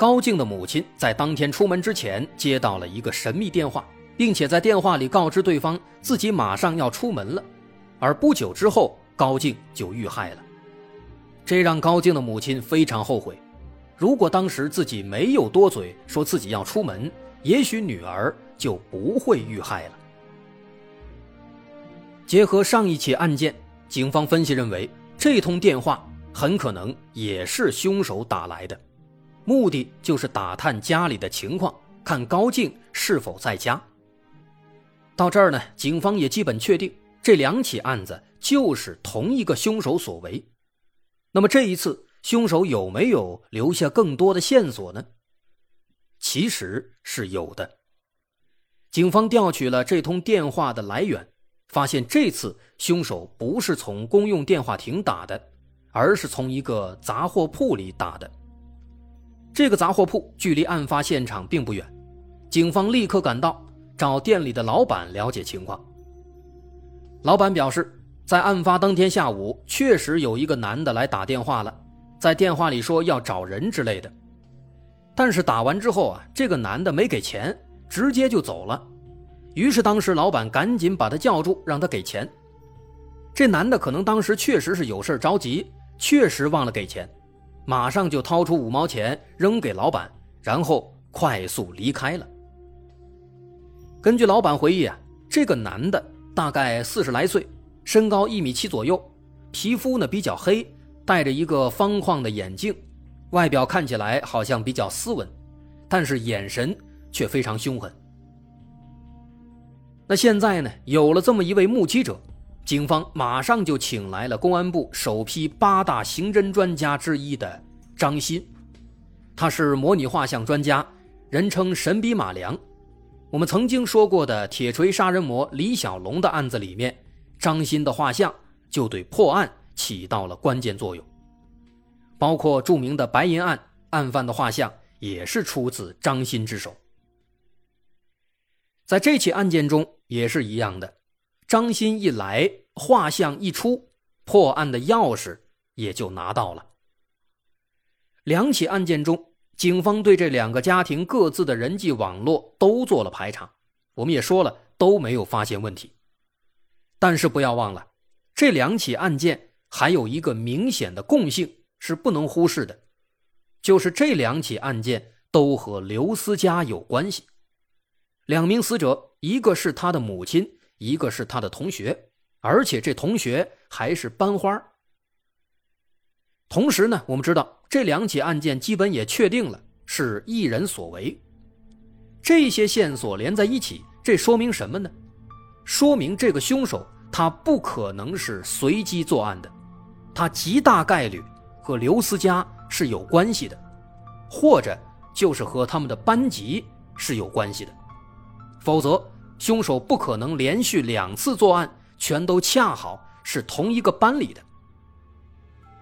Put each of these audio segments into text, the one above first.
高静的母亲在当天出门之前接到了一个神秘电话，并且在电话里告知对方自己马上要出门了，而不久之后高静就遇害了。这让高静的母亲非常后悔，如果当时自己没有多嘴说自己要出门，也许女儿就不会遇害了。结合上一起案件，警方分析认为，这通电话很可能也是凶手打来的。目的就是打探家里的情况，看高静是否在家。到这儿呢，警方也基本确定这两起案子就是同一个凶手所为。那么这一次，凶手有没有留下更多的线索呢？其实是有的。警方调取了这通电话的来源，发现这次凶手不是从公用电话亭打的，而是从一个杂货铺里打的。这个杂货铺距离案发现场并不远，警方立刻赶到，找店里的老板了解情况。老板表示，在案发当天下午，确实有一个男的来打电话了，在电话里说要找人之类的。但是打完之后啊，这个男的没给钱，直接就走了。于是当时老板赶紧把他叫住，让他给钱。这男的可能当时确实是有事着急，确实忘了给钱。马上就掏出五毛钱扔给老板，然后快速离开了。根据老板回忆啊，这个男的大概四十来岁，身高一米七左右，皮肤呢比较黑，戴着一个方框的眼镜，外表看起来好像比较斯文，但是眼神却非常凶狠。那现在呢，有了这么一位目击者。警方马上就请来了公安部首批八大刑侦专家之一的张鑫，他是模拟画像专家，人称“神笔马良”。我们曾经说过的铁锤杀人魔李小龙的案子里面，张鑫的画像就对破案起到了关键作用。包括著名的白银案，案犯的画像也是出自张鑫之手。在这起案件中也是一样的。张鑫一来，画像一出，破案的钥匙也就拿到了。两起案件中，警方对这两个家庭各自的人际网络都做了排查，我们也说了都没有发现问题。但是不要忘了，这两起案件还有一个明显的共性是不能忽视的，就是这两起案件都和刘思佳有关系。两名死者，一个是他的母亲。一个是他的同学，而且这同学还是班花。同时呢，我们知道这两起案件基本也确定了是一人所为。这些线索连在一起，这说明什么呢？说明这个凶手他不可能是随机作案的，他极大概率和刘思佳是有关系的，或者就是和他们的班级是有关系的，否则。凶手不可能连续两次作案，全都恰好是同一个班里的。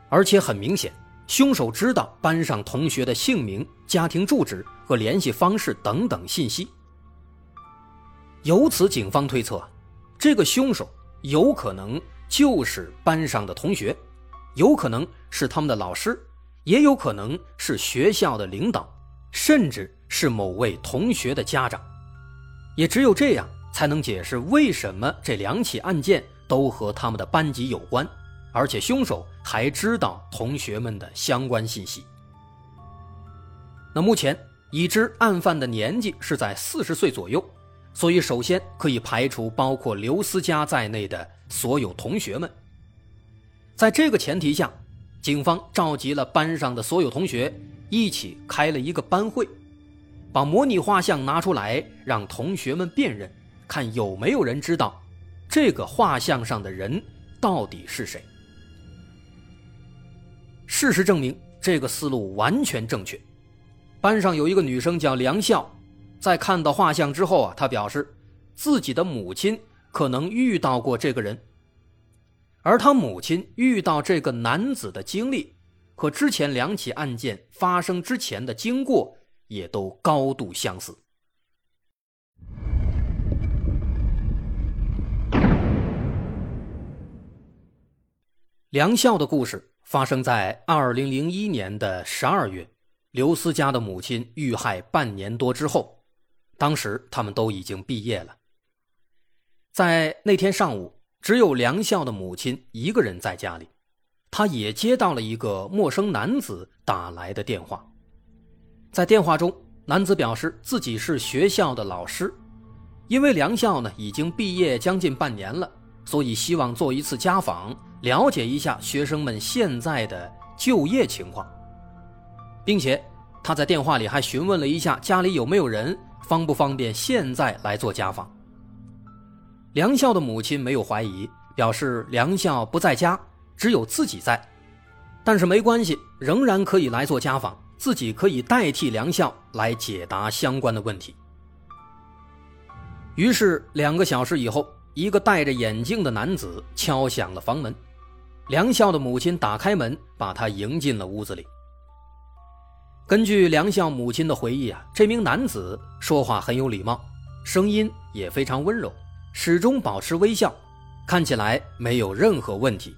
而且很明显，凶手知道班上同学的姓名、家庭住址和联系方式等等信息。由此，警方推测，这个凶手有可能就是班上的同学，有可能是他们的老师，也有可能是学校的领导，甚至是某位同学的家长。也只有这样，才能解释为什么这两起案件都和他们的班级有关，而且凶手还知道同学们的相关信息。那目前已知案犯的年纪是在四十岁左右，所以首先可以排除包括刘思佳在内的所有同学们。在这个前提下，警方召集了班上的所有同学，一起开了一个班会。把模拟画像拿出来，让同学们辨认，看有没有人知道这个画像上的人到底是谁。事实证明，这个思路完全正确。班上有一个女生叫梁笑，在看到画像之后啊，她表示自己的母亲可能遇到过这个人，而她母亲遇到这个男子的经历和之前两起案件发生之前的经过也都高度相似。梁笑的故事发生在二零零一年的十二月，刘思佳的母亲遇害半年多之后，当时他们都已经毕业了。在那天上午，只有梁笑的母亲一个人在家里，她也接到了一个陌生男子打来的电话。在电话中，男子表示自己是学校的老师，因为梁笑呢已经毕业将近半年了，所以希望做一次家访。了解一下学生们现在的就业情况，并且他在电话里还询问了一下家里有没有人，方不方便现在来做家访。梁笑的母亲没有怀疑，表示梁笑不在家，只有自己在，但是没关系，仍然可以来做家访，自己可以代替梁笑来解答相关的问题。于是两个小时以后，一个戴着眼镜的男子敲响了房门。梁笑的母亲打开门，把他迎进了屋子里。根据梁笑母亲的回忆啊，这名男子说话很有礼貌，声音也非常温柔，始终保持微笑，看起来没有任何问题。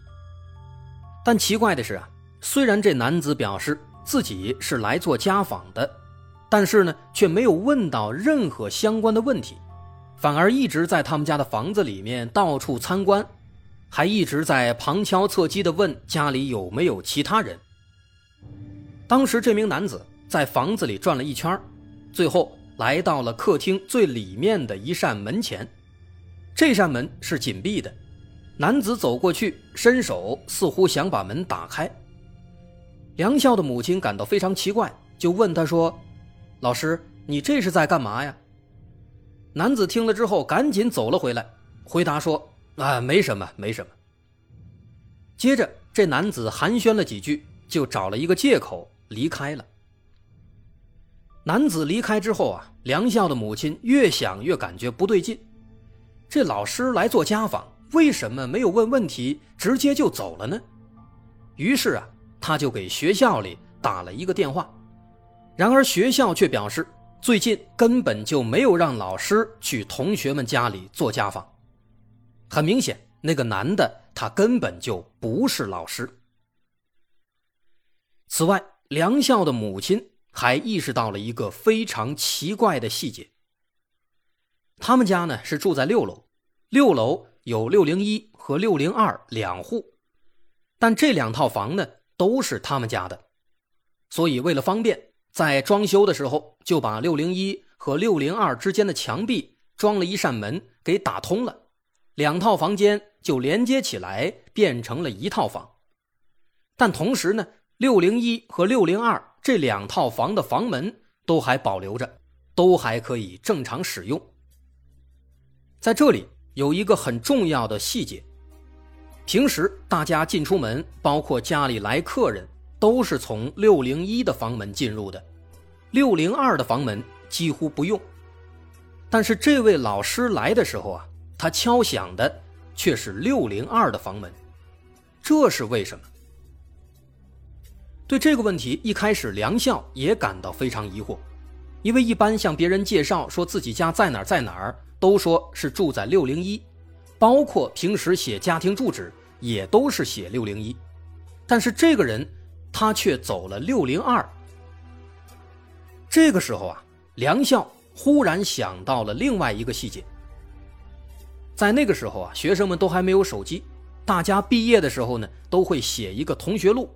但奇怪的是啊，虽然这男子表示自己是来做家访的，但是呢，却没有问到任何相关的问题，反而一直在他们家的房子里面到处参观。还一直在旁敲侧击地问家里有没有其他人。当时这名男子在房子里转了一圈，最后来到了客厅最里面的一扇门前。这扇门是紧闭的，男子走过去，伸手似乎想把门打开。梁笑的母亲感到非常奇怪，就问他说：“老师，你这是在干嘛呀？”男子听了之后，赶紧走了回来，回答说。啊，没什么，没什么。接着，这男子寒暄了几句，就找了一个借口离开了。男子离开之后啊，梁笑的母亲越想越感觉不对劲。这老师来做家访，为什么没有问问题，直接就走了呢？于是啊，他就给学校里打了一个电话。然而学校却表示，最近根本就没有让老师去同学们家里做家访。很明显，那个男的他根本就不是老师。此外，梁笑的母亲还意识到了一个非常奇怪的细节。他们家呢是住在六楼，六楼有六零一和六零二两户，但这两套房呢都是他们家的，所以为了方便，在装修的时候就把六零一和六零二之间的墙壁装了一扇门给打通了。两套房间就连接起来，变成了一套房。但同时呢，六零一和六零二这两套房的房门都还保留着，都还可以正常使用。在这里有一个很重要的细节：平时大家进出门，包括家里来客人，都是从六零一的房门进入的，六零二的房门几乎不用。但是这位老师来的时候啊。他敲响的却是六零二的房门，这是为什么？对这个问题，一开始梁笑也感到非常疑惑，因为一般向别人介绍说自己家在哪儿在哪儿，都说是住在六零一，包括平时写家庭住址也都是写六零一，但是这个人他却走了六零二。这个时候啊，梁笑忽然想到了另外一个细节。在那个时候啊，学生们都还没有手机，大家毕业的时候呢，都会写一个同学录，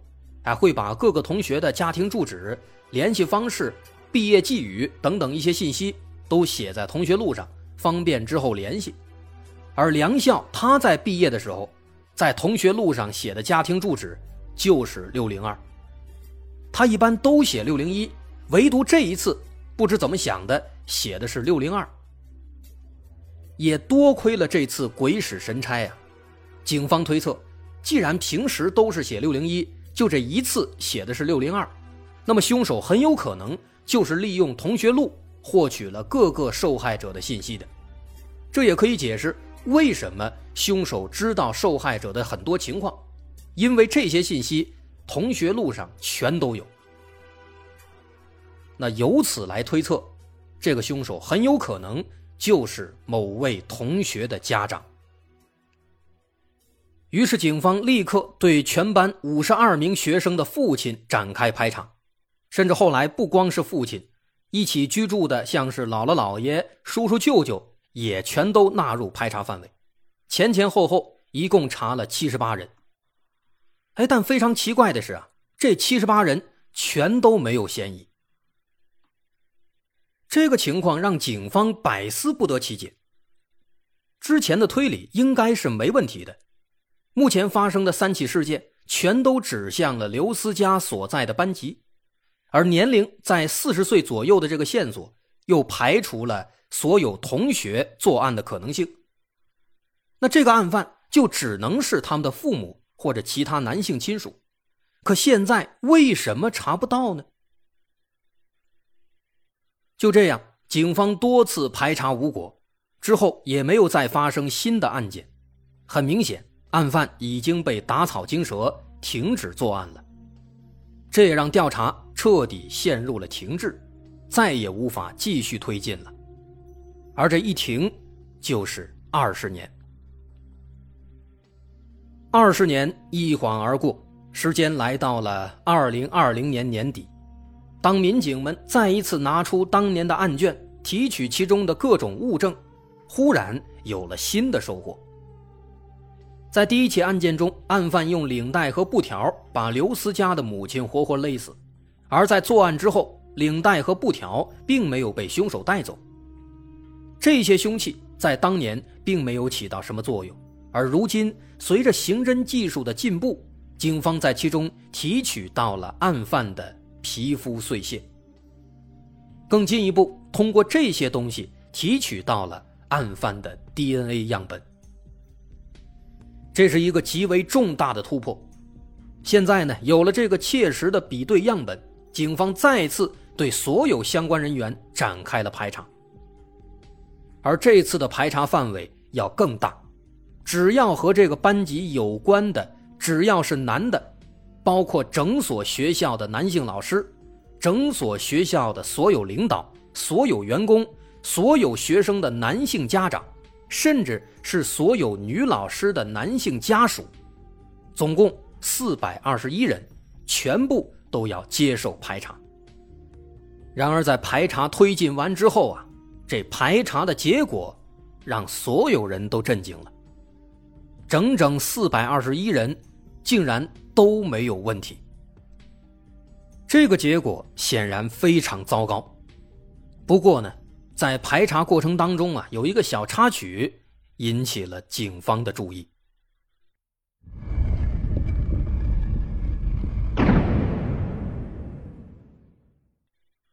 还会把各个同学的家庭住址、联系方式、毕业寄语等等一些信息都写在同学录上，方便之后联系。而梁笑他在毕业的时候，在同学录上写的家庭住址就是六零二，他一般都写六零一，唯独这一次不知怎么想的，写的是六零二。也多亏了这次鬼使神差呀！警方推测，既然平时都是写六零一，就这一次写的是六零二，那么凶手很有可能就是利用同学录获取了各个受害者的信息的。这也可以解释为什么凶手知道受害者的很多情况，因为这些信息同学录上全都有。那由此来推测，这个凶手很有可能就是某位同学的家长。于是，警方立刻对全班五十二名学生的父亲展开排查，甚至后来不光是父亲，一起居住的像是姥姥、姥爷、叔叔、舅舅也全都纳入排查范围。前前后后一共查了七十八人。哎，但非常奇怪的是啊，这七十八人全都没有嫌疑。这个情况让警方百思不得其解。之前的推理应该是没问题的。目前发生的三起事件全都指向了刘思佳所在的班级，而年龄在四十岁左右的这个线索又排除了所有同学作案的可能性。那这个案犯就只能是他们的父母或者其他男性亲属。可现在为什么查不到呢？就这样，警方多次排查无果，之后也没有再发生新的案件。很明显。案犯已经被打草惊蛇，停止作案了，这也让调查彻底陷入了停滞，再也无法继续推进了。而这一停，就是二十年。二十年一晃而过，时间来到了二零二零年年底，当民警们再一次拿出当年的案卷，提取其中的各种物证，忽然有了新的收获。在第一起案件中，案犯用领带和布条把刘思佳的母亲活活勒死，而在作案之后，领带和布条并没有被凶手带走。这些凶器在当年并没有起到什么作用，而如今随着刑侦技术的进步，警方在其中提取到了案犯的皮肤碎屑，更进一步通过这些东西提取到了案犯的 DNA 样本。这是一个极为重大的突破。现在呢，有了这个切实的比对样本，警方再次对所有相关人员展开了排查。而这次的排查范围要更大，只要和这个班级有关的，只要是男的，包括整所学校的男性老师、整所学校的所有领导、所有员工、所有学生的男性家长。甚至是所有女老师的男性家属，总共四百二十一人，全部都要接受排查。然而，在排查推进完之后啊，这排查的结果让所有人都震惊了：整整四百二十一人竟然都没有问题。这个结果显然非常糟糕。不过呢。在排查过程当中啊，有一个小插曲引起了警方的注意。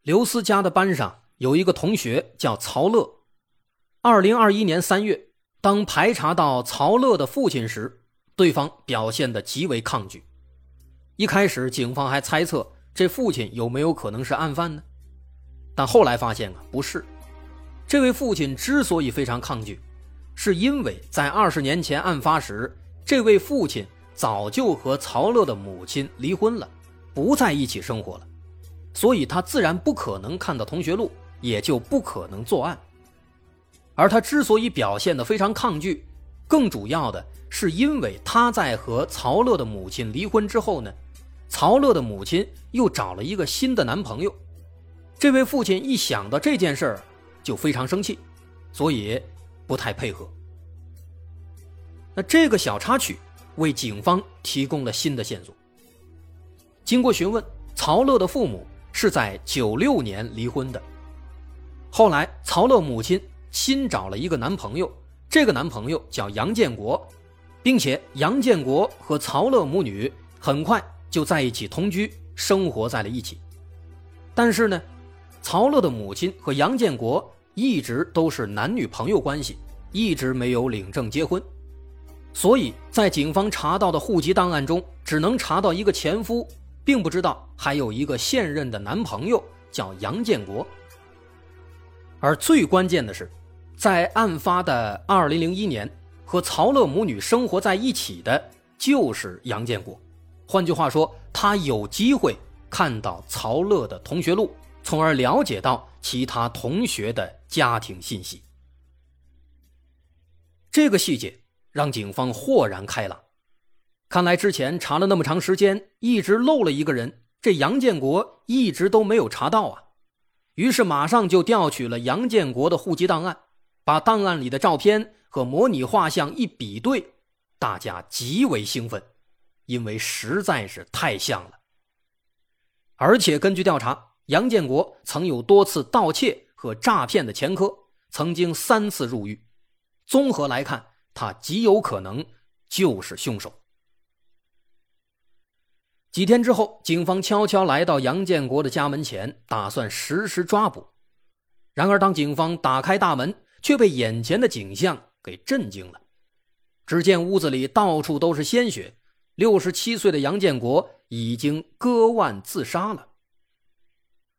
刘思佳的班上有一个同学叫曹乐。二零二一年三月，当排查到曹乐的父亲时，对方表现的极为抗拒。一开始，警方还猜测这父亲有没有可能是案犯呢？但后来发现啊，不是。这位父亲之所以非常抗拒，是因为在二十年前案发时，这位父亲早就和曹乐的母亲离婚了，不在一起生活了，所以他自然不可能看到同学录，也就不可能作案。而他之所以表现得非常抗拒，更主要的是因为他在和曹乐的母亲离婚之后呢，曹乐的母亲又找了一个新的男朋友。这位父亲一想到这件事儿。就非常生气，所以不太配合。那这个小插曲为警方提供了新的线索。经过询问，曹乐的父母是在九六年离婚的。后来，曹乐母亲新找了一个男朋友，这个男朋友叫杨建国，并且杨建国和曹乐母女很快就在一起同居，生活在了一起。但是呢？曹乐的母亲和杨建国一直都是男女朋友关系，一直没有领证结婚，所以在警方查到的户籍档案中，只能查到一个前夫，并不知道还有一个现任的男朋友叫杨建国。而最关键的是，在案发的二零零一年，和曹乐母女生活在一起的就是杨建国。换句话说，他有机会看到曹乐的同学录，从而了解到其他同学的家庭信息。这个细节让警方豁然开朗。看来之前查了那么长时间，一直漏了一个人，这杨建国一直都没有查到啊。于是马上就调取了杨建国的户籍档案，把档案里的照片和模拟画像一比对，大家极为兴奋，因为实在是太像了。而且根据调查，杨建国曾有多次盗窃和诈骗的前科，曾经三次入狱。综合来看，他极有可能就是凶手。几天之后，警方悄悄来到杨建国的家门前，打算实施抓捕。然而，当警方打开大门，却被眼前的景象给震惊了。只见屋子里到处都是鲜血，六十七岁的杨建国已经割腕自杀了。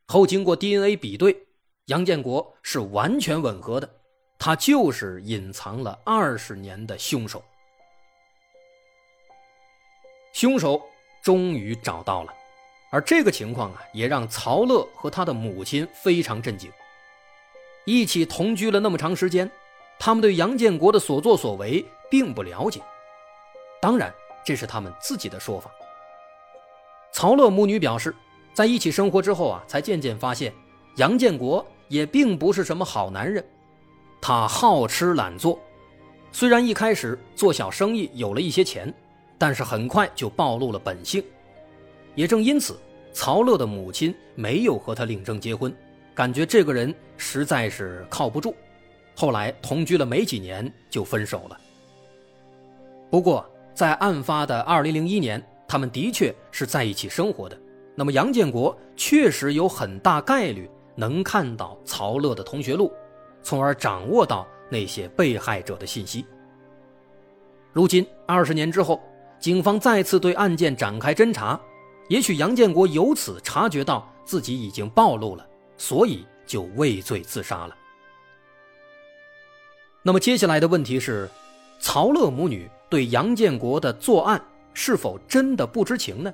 后经过 DNA 比对，杨建国是完全吻合的。他就是隐藏了二十年的凶手，凶手终于找到了，而这个情况啊，也让曹乐和他的母亲非常震惊。一起同居了那么长时间，他们对杨建国的所作所为并不了解，当然这是他们自己的说法。曹乐母女表示，在一起生活之后啊，才渐渐发现杨建国也并不是什么好男人。他好吃懒做，虽然一开始做小生意有了一些钱，但是很快就暴露了本性。也正因此，曹乐的母亲没有和他领证结婚，感觉这个人实在是靠不住。后来同居了没几年就分手了。不过在案发的2001年，他们的确是在一起生活的。那么杨建国确实有很大概率能看到曹乐的同学录。从而掌握到那些被害者的信息。如今二十年之后，警方再次对案件展开侦查，也许杨建国由此察觉到自己已经暴露了，所以就畏罪自杀了。那么接下来的问题是，曹乐母女对杨建国的作案是否真的不知情呢？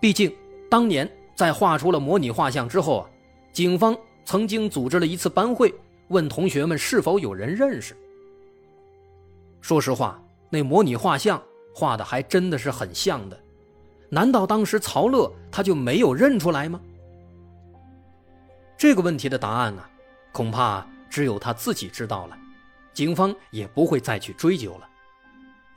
毕竟当年在画出了模拟画像之后啊，警方。曾经组织了一次班会，问同学们是否有人认识。说实话，那模拟画像画的还真的是很像的，难道当时曹乐他就没有认出来吗？这个问题的答案呢，恐怕只有他自己知道了，警方也不会再去追究了，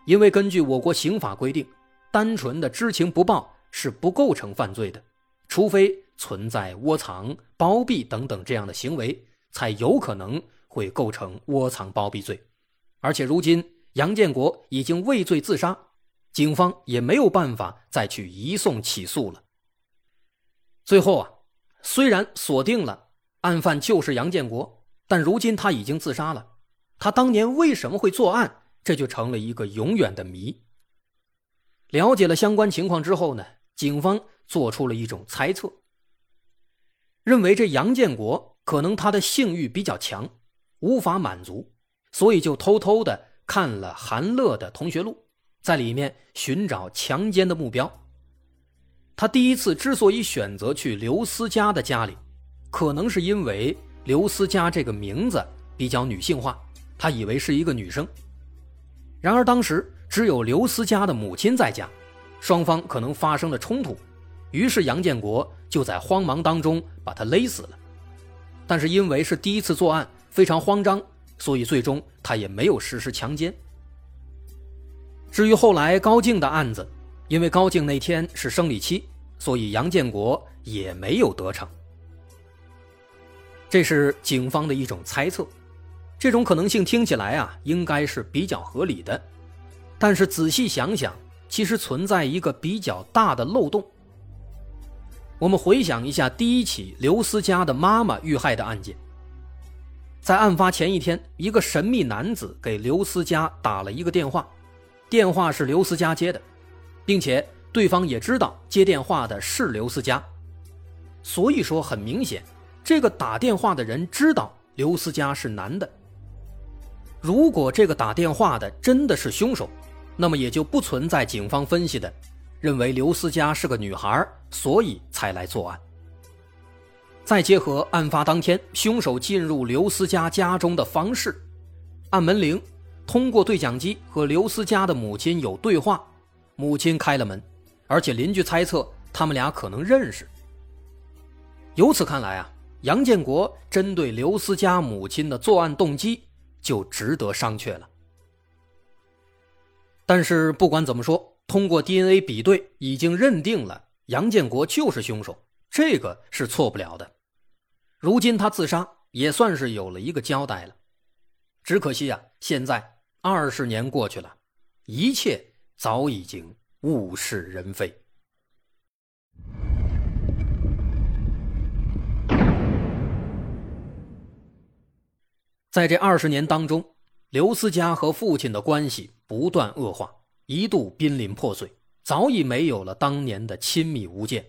因为根据我国刑法规定，单纯的知情不报是不构成犯罪的，除非。存在窝藏、包庇等等这样的行为，才有可能会构成窝藏包庇罪。而且如今杨建国已经畏罪自杀，警方也没有办法再去移送起诉了。最后啊，虽然锁定了案犯就是杨建国，但如今他已经自杀了。他当年为什么会作案，这就成了一个永远的谜。了解了相关情况之后呢，警方做出了一种猜测。认为这杨建国可能他的性欲比较强，无法满足，所以就偷偷的看了韩乐的同学录，在里面寻找强奸的目标。他第一次之所以选择去刘思佳的家里，可能是因为刘思佳这个名字比较女性化，他以为是一个女生。然而当时只有刘思佳的母亲在家，双方可能发生了冲突。于是杨建国就在慌忙当中把他勒死了，但是因为是第一次作案，非常慌张，所以最终他也没有实施强奸。至于后来高静的案子，因为高静那天是生理期，所以杨建国也没有得逞。这是警方的一种猜测，这种可能性听起来啊应该是比较合理的，但是仔细想想，其实存在一个比较大的漏洞。我们回想一下第一起刘思佳的妈妈遇害的案件，在案发前一天，一个神秘男子给刘思佳打了一个电话，电话是刘思佳接的，并且对方也知道接电话的是刘思佳。所以说很明显，这个打电话的人知道刘思佳是男的。如果这个打电话的真的是凶手，那么也就不存在警方分析的，认为刘思佳是个女孩，所以才来作案。再结合案发当天凶手进入刘思佳家中的方式，按门铃，通过对讲机和刘思佳的母亲有对话，母亲开了门，而且邻居猜测他们俩可能认识。由此看来啊，杨建国针对刘思佳母亲的作案动机就值得商榷了。但是不管怎么说，通过 DNA 比对，已经认定了杨建国就是凶手。这个是错不了的。如今他自杀，也算是有了一个交代了。只可惜啊，现在二十年过去了，一切早已经物是人非。在这二十年当中，刘思佳和父亲的关系不断恶化，一度濒临破碎，早已没有了当年的亲密无间。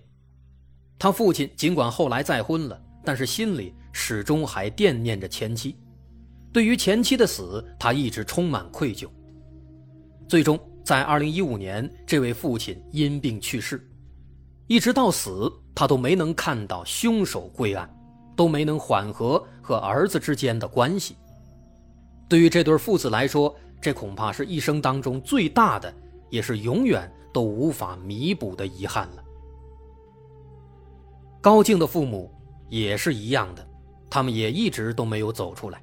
他父亲尽管后来再婚了，但是心里始终还惦念着前妻。对于前妻的死，他一直充满愧疚。最终，在2015年，这位父亲因病去世，一直到死，他都没能看到凶手归案，都没能缓和和儿子之间的关系。对于这对父子来说，这恐怕是一生当中最大的，也是永远都无法弥补的遗憾了。高静的父母也是一样的，他们也一直都没有走出来。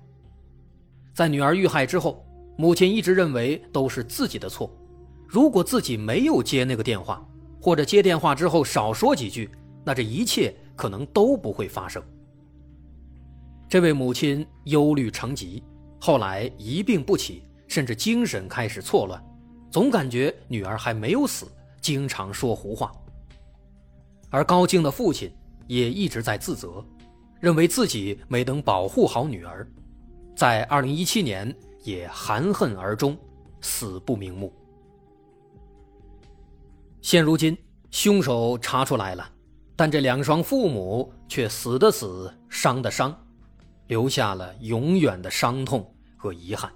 在女儿遇害之后，母亲一直认为都是自己的错。如果自己没有接那个电话，或者接电话之后少说几句，那这一切可能都不会发生。这位母亲忧虑成疾，后来一病不起，甚至精神开始错乱，总感觉女儿还没有死，经常说胡话。而高静的父亲。也一直在自责，认为自己没能保护好女儿，在二零一七年也含恨而终，死不瞑目。现如今，凶手查出来了，但这两双父母却死的死，伤的伤，留下了永远的伤痛和遗憾。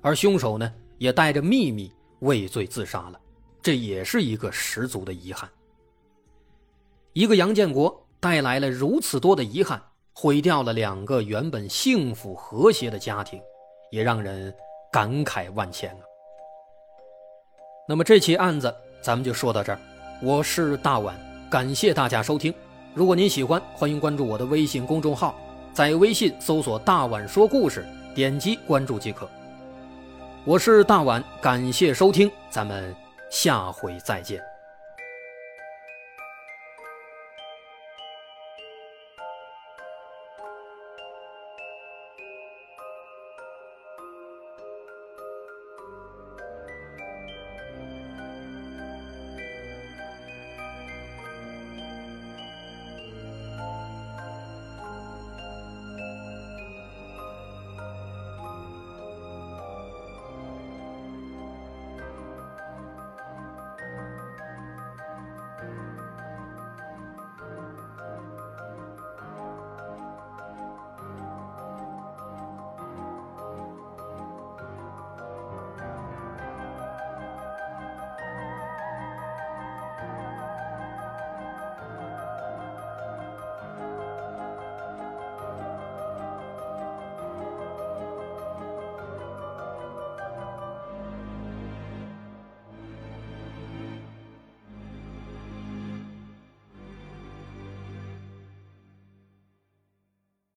而凶手呢，也带着秘密畏罪自杀了，这也是一个十足的遗憾。一个杨建国。带来了如此多的遗憾，毁掉了两个原本幸福和谐的家庭，也让人感慨万千啊。那么这起案子咱们就说到这儿，我是大碗，感谢大家收听。如果您喜欢，欢迎关注我的微信公众号，在微信搜索“大碗说故事”，点击关注即可。我是大碗，感谢收听，咱们下回再见。